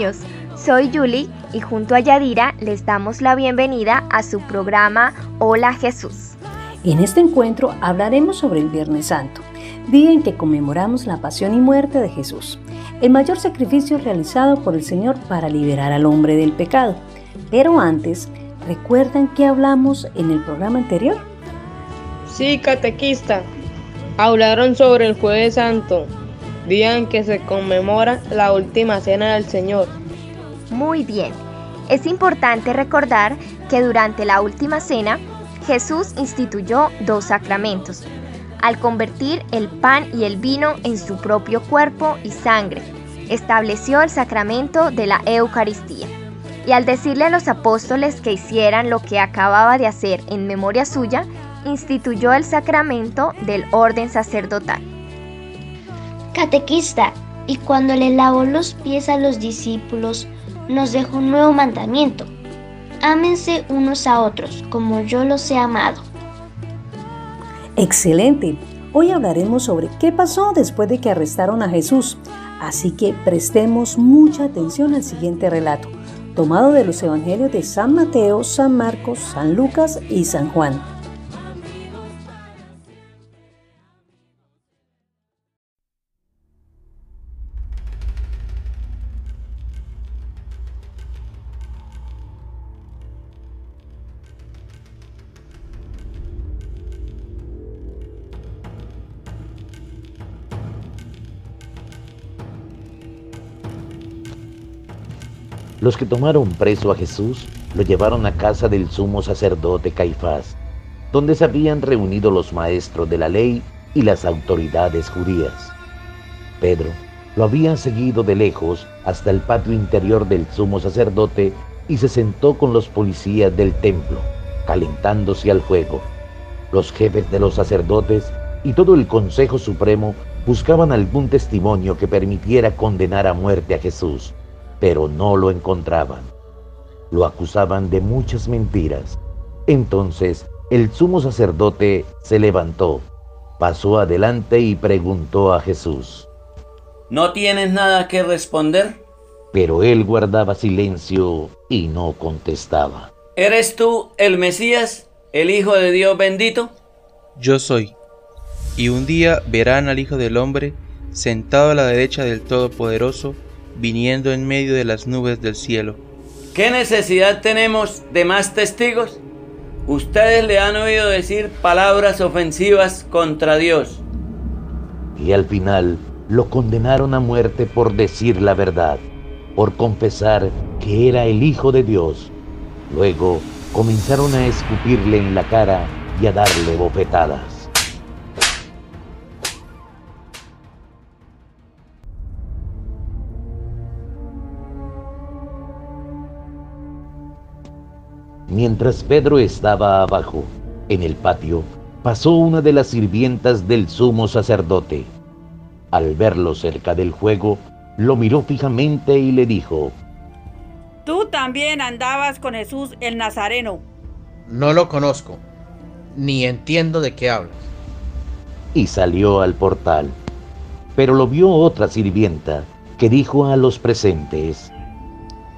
Niños, soy Yuli y junto a Yadira les damos la bienvenida a su programa Hola Jesús. En este encuentro hablaremos sobre el Viernes Santo, día en que conmemoramos la pasión y muerte de Jesús, el mayor sacrificio realizado por el Señor para liberar al hombre del pecado. Pero antes, ¿recuerdan que hablamos en el programa anterior? Sí, catequista. Hablaron sobre el Jueves Santo, día en que se conmemora la última cena del Señor. Muy bien. Es importante recordar que durante la última cena, Jesús instituyó dos sacramentos, al convertir el pan y el vino en su propio cuerpo y sangre. Estableció el sacramento de la Eucaristía. Y al decirle a los apóstoles que hicieran lo que acababa de hacer en memoria suya, instituyó el sacramento del orden sacerdotal. Catequista, y cuando le lavó los pies a los discípulos, nos dejó un nuevo mandamiento. Ámense unos a otros, como yo los he amado. Excelente. Hoy hablaremos sobre qué pasó después de que arrestaron a Jesús. Así que prestemos mucha atención al siguiente relato, tomado de los evangelios de San Mateo, San Marcos, San Lucas y San Juan. Los que tomaron preso a Jesús lo llevaron a casa del sumo sacerdote Caifás, donde se habían reunido los maestros de la ley y las autoridades judías. Pedro lo había seguido de lejos hasta el patio interior del sumo sacerdote y se sentó con los policías del templo, calentándose al fuego. Los jefes de los sacerdotes y todo el Consejo Supremo buscaban algún testimonio que permitiera condenar a muerte a Jesús pero no lo encontraban. Lo acusaban de muchas mentiras. Entonces el sumo sacerdote se levantó, pasó adelante y preguntó a Jesús. ¿No tienes nada que responder? Pero él guardaba silencio y no contestaba. ¿Eres tú el Mesías, el Hijo de Dios bendito? Yo soy. Y un día verán al Hijo del Hombre sentado a la derecha del Todopoderoso, viniendo en medio de las nubes del cielo. ¿Qué necesidad tenemos de más testigos? Ustedes le han oído decir palabras ofensivas contra Dios. Y al final lo condenaron a muerte por decir la verdad, por confesar que era el Hijo de Dios. Luego comenzaron a escupirle en la cara y a darle bofetadas. Mientras Pedro estaba abajo, en el patio, pasó una de las sirvientas del sumo sacerdote. Al verlo cerca del fuego, lo miró fijamente y le dijo, Tú también andabas con Jesús el Nazareno. No lo conozco, ni entiendo de qué hablas. y salió al portal. Pero lo vio otra sirvienta que dijo a los presentes,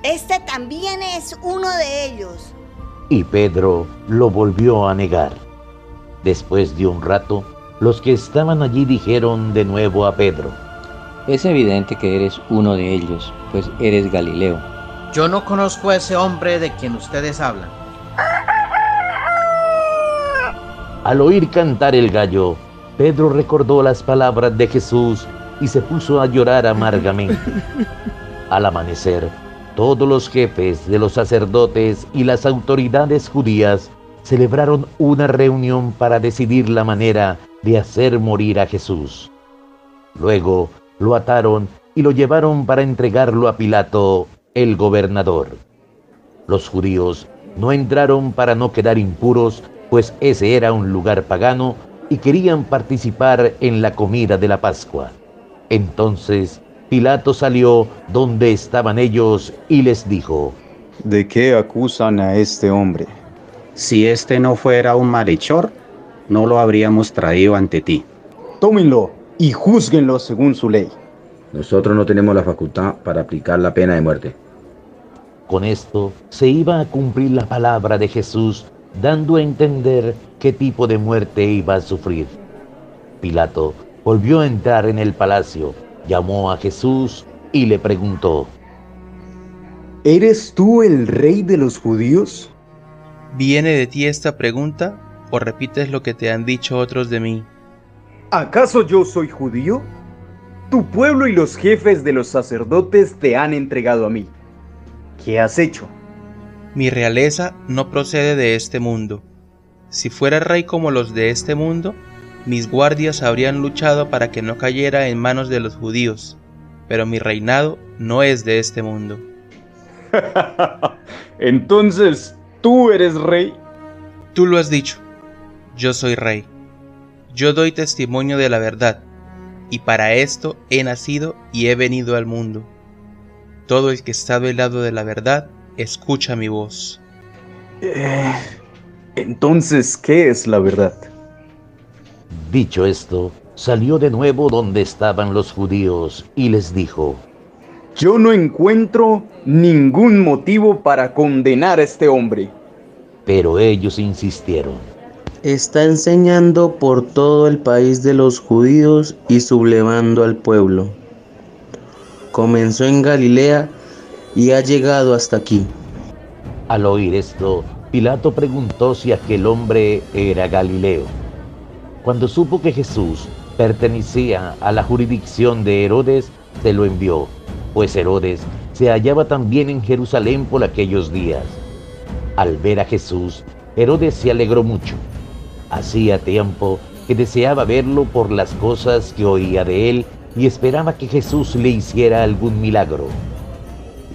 Este también es uno de ellos. Y Pedro lo volvió a negar. Después de un rato, los que estaban allí dijeron de nuevo a Pedro, Es evidente que eres uno de ellos, pues eres Galileo. Yo no conozco a ese hombre de quien ustedes hablan. Al oír cantar el gallo, Pedro recordó las palabras de Jesús y se puso a llorar amargamente. Al amanecer, todos los jefes de los sacerdotes y las autoridades judías celebraron una reunión para decidir la manera de hacer morir a Jesús. Luego lo ataron y lo llevaron para entregarlo a Pilato, el gobernador. Los judíos no entraron para no quedar impuros, pues ese era un lugar pagano y querían participar en la comida de la Pascua. Entonces Pilato salió donde estaban ellos y les dijo, ¿De qué acusan a este hombre? Si este no fuera un malhechor, no lo habríamos traído ante ti. Tómenlo y júzguenlo según su ley. Nosotros no tenemos la facultad para aplicar la pena de muerte. Con esto se iba a cumplir la palabra de Jesús, dando a entender qué tipo de muerte iba a sufrir. Pilato volvió a entrar en el palacio, llamó a Jesús y le preguntó, ¿Eres tú el rey de los judíos? ¿Viene de ti esta pregunta o repites lo que te han dicho otros de mí? ¿Acaso yo soy judío? Tu pueblo y los jefes de los sacerdotes te han entregado a mí. ¿Qué has hecho? Mi realeza no procede de este mundo. Si fuera rey como los de este mundo, mis guardias habrían luchado para que no cayera en manos de los judíos, pero mi reinado no es de este mundo. Entonces, ¿tú eres rey? Tú lo has dicho, yo soy rey. Yo doy testimonio de la verdad, y para esto he nacido y he venido al mundo. Todo el que está del lado de la verdad, escucha mi voz. Eh, entonces, ¿qué es la verdad? Dicho esto, salió de nuevo donde estaban los judíos y les dijo, Yo no encuentro ningún motivo para condenar a este hombre. Pero ellos insistieron. Está enseñando por todo el país de los judíos y sublevando al pueblo. Comenzó en Galilea y ha llegado hasta aquí. Al oír esto, Pilato preguntó si aquel hombre era Galileo. Cuando supo que Jesús pertenecía a la jurisdicción de Herodes, se lo envió, pues Herodes se hallaba también en Jerusalén por aquellos días. Al ver a Jesús, Herodes se alegró mucho. Hacía tiempo que deseaba verlo por las cosas que oía de él y esperaba que Jesús le hiciera algún milagro.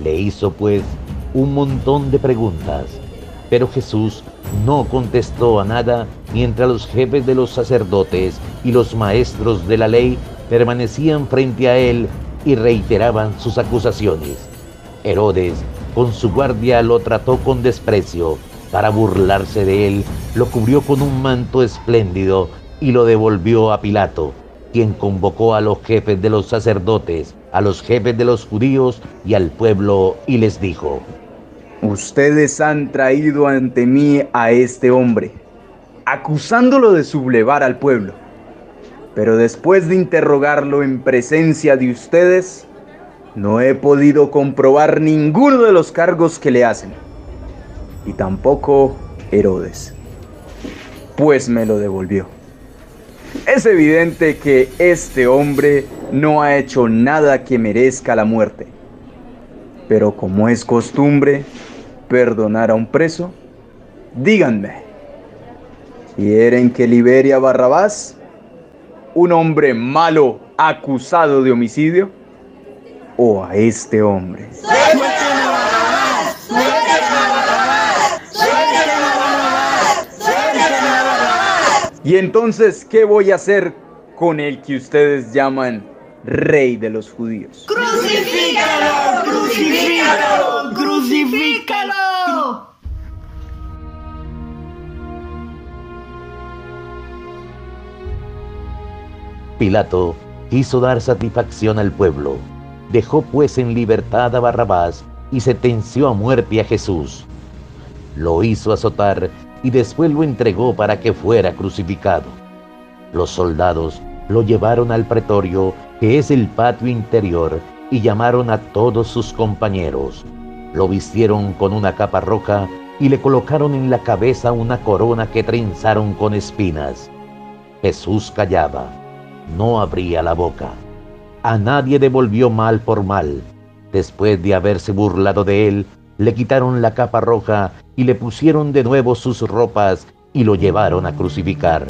Le hizo pues un montón de preguntas, pero Jesús no contestó a nada mientras los jefes de los sacerdotes y los maestros de la ley permanecían frente a él y reiteraban sus acusaciones. Herodes, con su guardia, lo trató con desprecio. Para burlarse de él, lo cubrió con un manto espléndido y lo devolvió a Pilato, quien convocó a los jefes de los sacerdotes, a los jefes de los judíos y al pueblo y les dijo, Ustedes han traído ante mí a este hombre, acusándolo de sublevar al pueblo. Pero después de interrogarlo en presencia de ustedes, no he podido comprobar ninguno de los cargos que le hacen. Y tampoco Herodes, pues me lo devolvió. Es evidente que este hombre no ha hecho nada que merezca la muerte. Pero como es costumbre perdonar a un preso, díganme, ¿quieren que libere a Barrabás, un hombre malo acusado de homicidio, o a este hombre? Y entonces, ¿qué voy a hacer con el que ustedes llaman rey de los judíos? ¡Crucifícalo! ¡Crucifícalo! ¡Crucifícalo! Pilato quiso dar satisfacción al pueblo. Dejó pues en libertad a Barrabás y sentenció a muerte a Jesús. Lo hizo azotar y después lo entregó para que fuera crucificado. Los soldados lo llevaron al pretorio, que es el patio interior, y llamaron a todos sus compañeros. Lo vistieron con una capa roja y le colocaron en la cabeza una corona que trenzaron con espinas. Jesús callaba, no abría la boca. A nadie devolvió mal por mal. Después de haberse burlado de él, le quitaron la capa roja y le pusieron de nuevo sus ropas y lo llevaron a crucificar.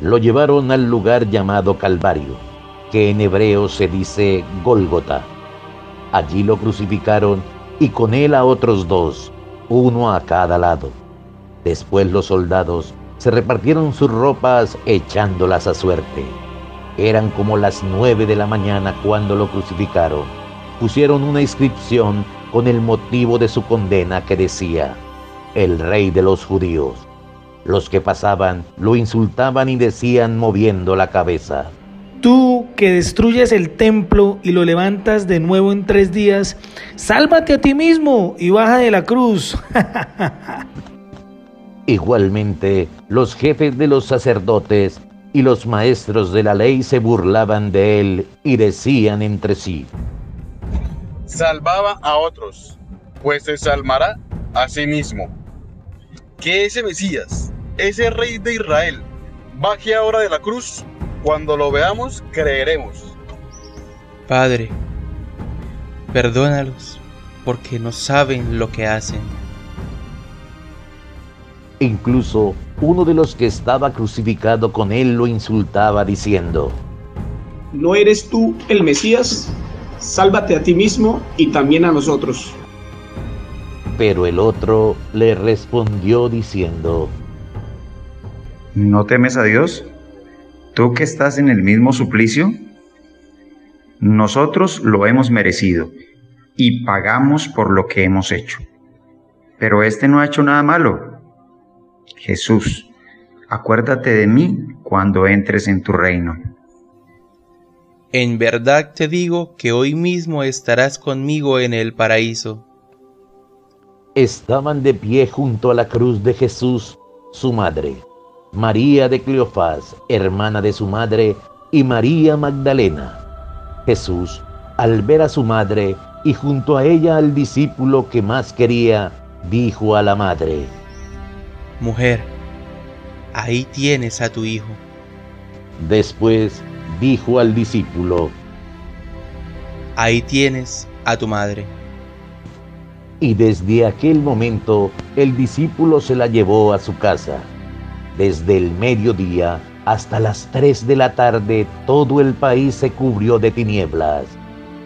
Lo llevaron al lugar llamado Calvario, que en hebreo se dice Gólgota. Allí lo crucificaron y con él a otros dos, uno a cada lado. Después los soldados se repartieron sus ropas echándolas a suerte. Eran como las nueve de la mañana cuando lo crucificaron. Pusieron una inscripción con el motivo de su condena que decía, el rey de los judíos. Los que pasaban lo insultaban y decían moviendo la cabeza. Tú que destruyes el templo y lo levantas de nuevo en tres días, sálvate a ti mismo y baja de la cruz. Igualmente, los jefes de los sacerdotes y los maestros de la ley se burlaban de él y decían entre sí, Salvaba a otros, pues se salvará a sí mismo. Que ese Mesías, ese rey de Israel, baje ahora de la cruz. Cuando lo veamos, creeremos. Padre, perdónalos, porque no saben lo que hacen. Incluso uno de los que estaba crucificado con él lo insultaba diciendo, ¿no eres tú el Mesías? Sálvate a ti mismo y también a nosotros. Pero el otro le respondió diciendo, ¿No temes a Dios? ¿Tú que estás en el mismo suplicio? Nosotros lo hemos merecido y pagamos por lo que hemos hecho. Pero este no ha hecho nada malo. Jesús, acuérdate de mí cuando entres en tu reino. En verdad te digo que hoy mismo estarás conmigo en el paraíso. Estaban de pie junto a la cruz de Jesús su madre, María de Cleofás, hermana de su madre, y María Magdalena. Jesús, al ver a su madre y junto a ella al discípulo que más quería, dijo a la madre, Mujer, ahí tienes a tu hijo. Después dijo al discípulo, Ahí tienes a tu madre. Y desde aquel momento el discípulo se la llevó a su casa. Desde el mediodía hasta las tres de la tarde todo el país se cubrió de tinieblas.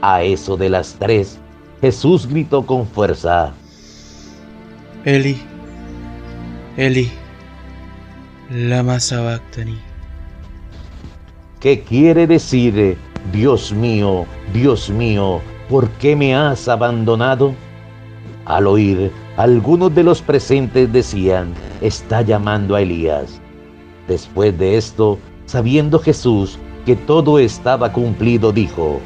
A eso de las tres, Jesús gritó con fuerza, Eli, Eli, lama sabactani. ¿Qué quiere decir, Dios mío, Dios mío, ¿por qué me has abandonado? Al oír, algunos de los presentes decían, está llamando a Elías. Después de esto, sabiendo Jesús que todo estaba cumplido, dijo,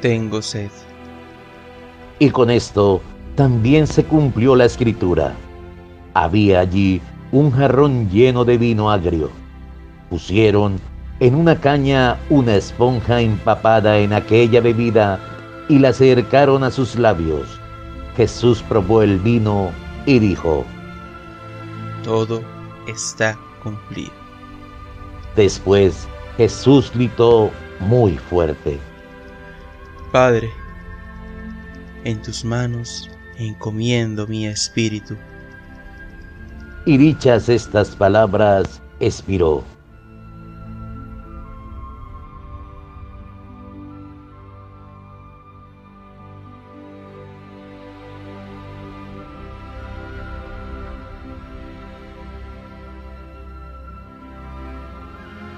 Tengo sed. Y con esto también se cumplió la escritura. Había allí un jarrón lleno de vino agrio. Pusieron en una caña una esponja empapada en aquella bebida y la acercaron a sus labios. Jesús probó el vino y dijo, Todo está cumplido. Después Jesús gritó muy fuerte, Padre, en tus manos encomiendo mi espíritu. Y dichas estas palabras, expiró.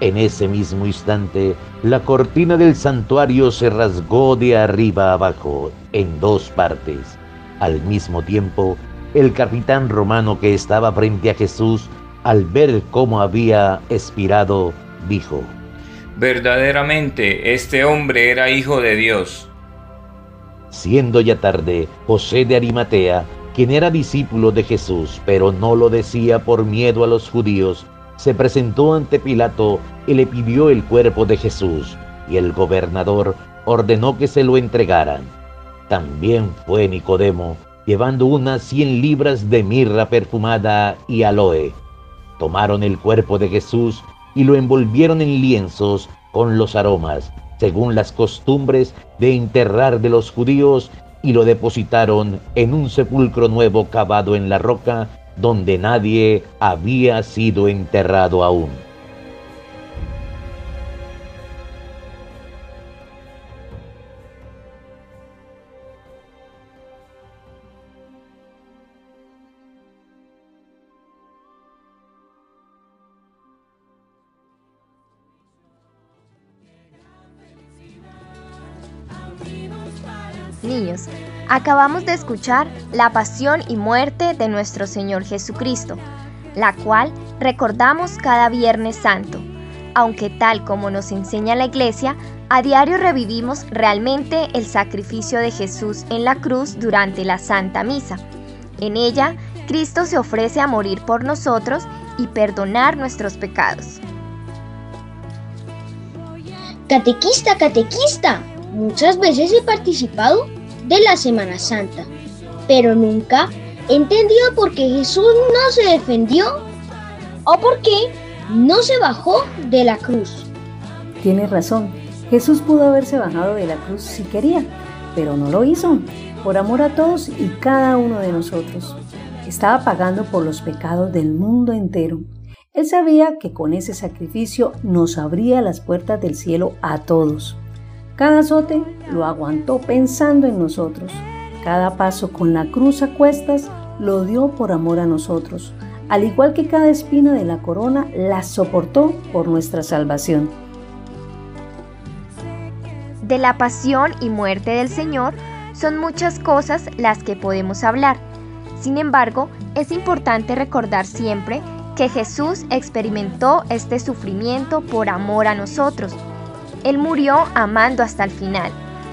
En ese mismo instante, la cortina del santuario se rasgó de arriba abajo, en dos partes. Al mismo tiempo, el capitán romano que estaba frente a Jesús, al ver cómo había expirado, dijo, Verdaderamente, este hombre era hijo de Dios. Siendo ya tarde, José de Arimatea, quien era discípulo de Jesús, pero no lo decía por miedo a los judíos, se presentó ante Pilato y le pidió el cuerpo de Jesús, y el gobernador ordenó que se lo entregaran. También fue Nicodemo, llevando unas cien libras de mirra perfumada y aloe. Tomaron el cuerpo de Jesús y lo envolvieron en lienzos con los aromas, según las costumbres de enterrar de los judíos, y lo depositaron en un sepulcro nuevo cavado en la roca, donde nadie había sido enterrado aún. Niños, acabamos de escuchar la pasión y muerte de nuestro Señor Jesucristo, la cual recordamos cada Viernes Santo, aunque tal como nos enseña la Iglesia, a diario revivimos realmente el sacrificio de Jesús en la cruz durante la Santa Misa. En ella, Cristo se ofrece a morir por nosotros y perdonar nuestros pecados. Catequista, catequista, muchas veces he participado de la Semana Santa, pero nunca he entendido por qué Jesús no se defendió o por qué no se bajó de la cruz. Tienes razón, Jesús pudo haberse bajado de la cruz si quería, pero no lo hizo, por amor a todos y cada uno de nosotros. Estaba pagando por los pecados del mundo entero. Él sabía que con ese sacrificio nos abría las puertas del cielo a todos. Cada azote lo aguantó pensando en nosotros. Cada paso con la cruz a cuestas lo dio por amor a nosotros. Al igual que cada espina de la corona, la soportó por nuestra salvación. De la pasión y muerte del Señor son muchas cosas las que podemos hablar. Sin embargo, es importante recordar siempre que Jesús experimentó este sufrimiento por amor a nosotros. Él murió amando hasta el final,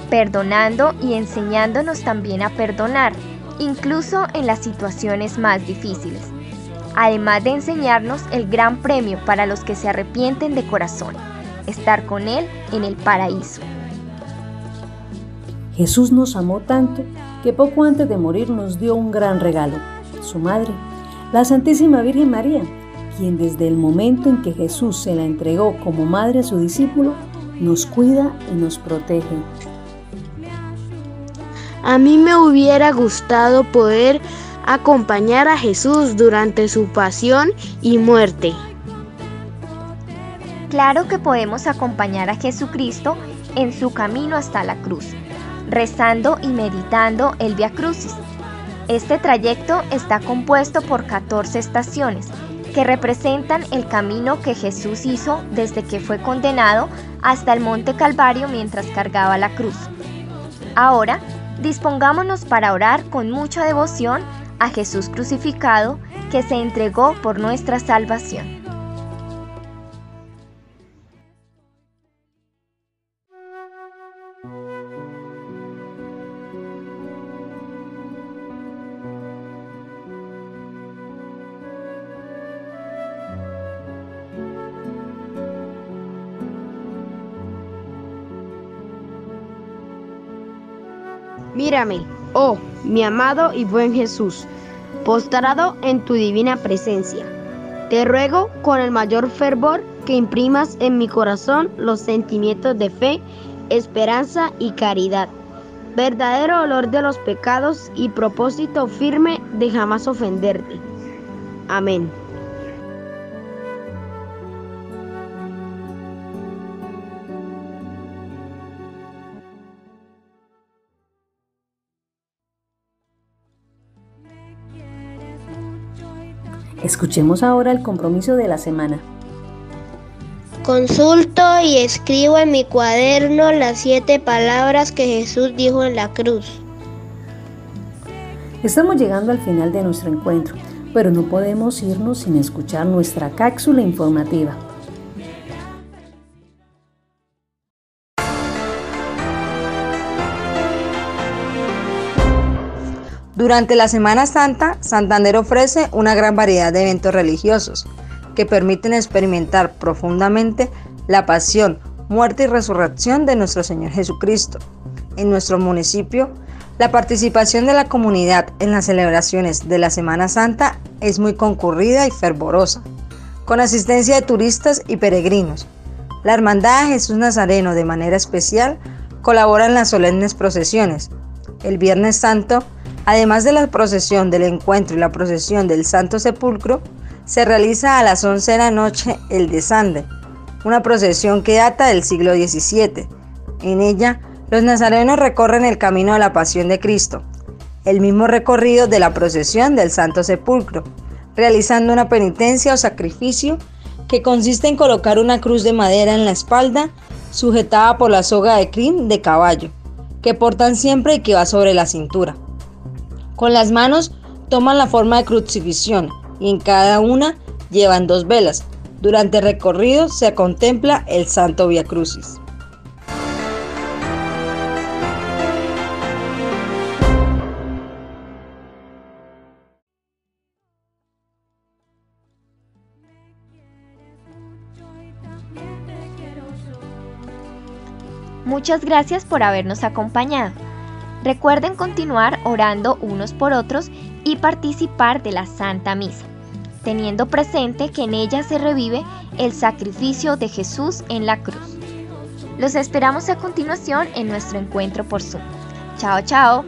perdonando y enseñándonos también a perdonar, incluso en las situaciones más difíciles, además de enseñarnos el gran premio para los que se arrepienten de corazón, estar con Él en el paraíso. Jesús nos amó tanto que poco antes de morir nos dio un gran regalo, su madre, la Santísima Virgen María, quien desde el momento en que Jesús se la entregó como madre a su discípulo, nos cuida y nos protege. A mí me hubiera gustado poder acompañar a Jesús durante su pasión y muerte. Claro que podemos acompañar a Jesucristo en su camino hasta la cruz, rezando y meditando el Via Crucis este trayecto está compuesto por 14 estaciones que representan el camino que Jesús hizo desde que fue condenado hasta el Monte Calvario mientras cargaba la cruz. Ahora, dispongámonos para orar con mucha devoción a Jesús crucificado que se entregó por nuestra salvación. Oh, mi amado y buen Jesús, postrado en tu divina presencia. Te ruego con el mayor fervor que imprimas en mi corazón los sentimientos de fe, esperanza y caridad, verdadero olor de los pecados y propósito firme de jamás ofenderte. Amén. Escuchemos ahora el compromiso de la semana. Consulto y escribo en mi cuaderno las siete palabras que Jesús dijo en la cruz. Estamos llegando al final de nuestro encuentro, pero no podemos irnos sin escuchar nuestra cápsula informativa. Durante la Semana Santa, Santander ofrece una gran variedad de eventos religiosos que permiten experimentar profundamente la pasión, muerte y resurrección de nuestro Señor Jesucristo. En nuestro municipio, la participación de la comunidad en las celebraciones de la Semana Santa es muy concurrida y fervorosa, con asistencia de turistas y peregrinos. La Hermandad de Jesús Nazareno de manera especial colabora en las solemnes procesiones. El Viernes Santo Además de la procesión del encuentro y la procesión del Santo Sepulcro, se realiza a las 11 de la noche el desande, una procesión que data del siglo XVII. En ella, los nazarenos recorren el camino de la pasión de Cristo, el mismo recorrido de la procesión del Santo Sepulcro, realizando una penitencia o sacrificio que consiste en colocar una cruz de madera en la espalda sujetada por la soga de crin de caballo, que portan siempre y que va sobre la cintura. Con las manos toman la forma de crucifixión y en cada una llevan dos velas. Durante el recorrido se contempla el Santo Via Crucis. Muchas gracias por habernos acompañado. Recuerden continuar orando unos por otros y participar de la Santa Misa, teniendo presente que en ella se revive el sacrificio de Jesús en la cruz. Los esperamos a continuación en nuestro encuentro por Zoom. Chao, chao.